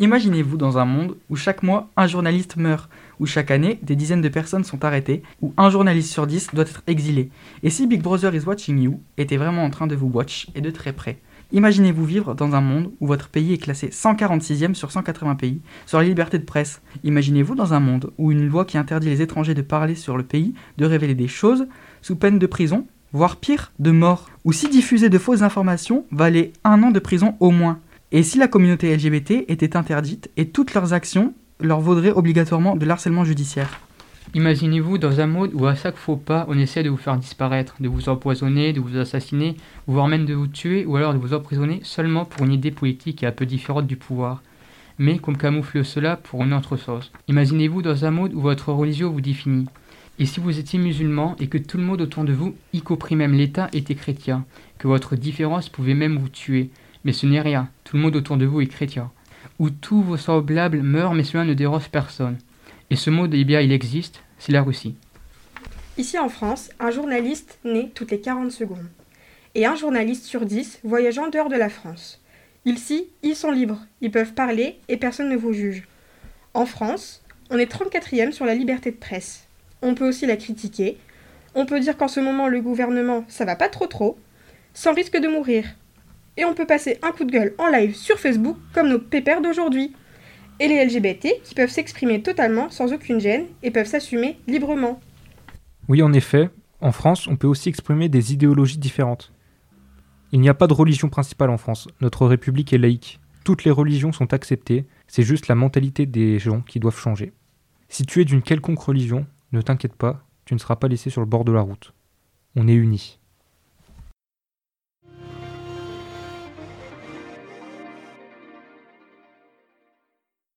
Imaginez-vous dans un monde où chaque mois un journaliste meurt, où chaque année des dizaines de personnes sont arrêtées, où un journaliste sur dix doit être exilé. Et si Big Brother is watching you était vraiment en train de vous watch et de très près Imaginez-vous vivre dans un monde où votre pays est classé 146e sur 180 pays sur la liberté de presse. Imaginez-vous dans un monde où une loi qui interdit les étrangers de parler sur le pays, de révéler des choses, sous peine de prison, voire pire, de mort. Ou si diffuser de fausses informations valait un an de prison au moins. Et si la communauté LGBT était interdite et toutes leurs actions leur vaudraient obligatoirement de l'harcèlement judiciaire Imaginez-vous dans un monde où à chaque faux pas on essaie de vous faire disparaître, de vous empoisonner, de vous assassiner, voire même de vous tuer ou alors de vous emprisonner seulement pour une idée politique et un peu différente du pouvoir, mais qu'on camoufle cela pour une autre chose. Imaginez-vous dans un monde où votre religion vous définit. Et si vous étiez musulman et que tout le monde autour de vous, y compris même l'État, était chrétien, que votre différence pouvait même vous tuer, mais ce n'est rien, tout le monde autour de vous est chrétien. Où tous vos semblables meurent mais cela ne dérange personne. Et ce mot, eh bien, il existe, c'est la Russie. Ici en France, un journaliste naît toutes les 40 secondes. Et un journaliste sur 10 voyageant dehors de la France. Ici, ils sont libres, ils peuvent parler et personne ne vous juge. En France, on est 34e sur la liberté de presse. On peut aussi la critiquer. On peut dire qu'en ce moment, le gouvernement, ça va pas trop trop, sans risque de mourir. Et on peut passer un coup de gueule en live sur Facebook comme nos pépères d'aujourd'hui et les LGBT qui peuvent s'exprimer totalement sans aucune gêne et peuvent s'assumer librement. Oui, en effet, en France, on peut aussi exprimer des idéologies différentes. Il n'y a pas de religion principale en France, notre République est laïque. Toutes les religions sont acceptées, c'est juste la mentalité des gens qui doivent changer. Si tu es d'une quelconque religion, ne t'inquiète pas, tu ne seras pas laissé sur le bord de la route. On est unis.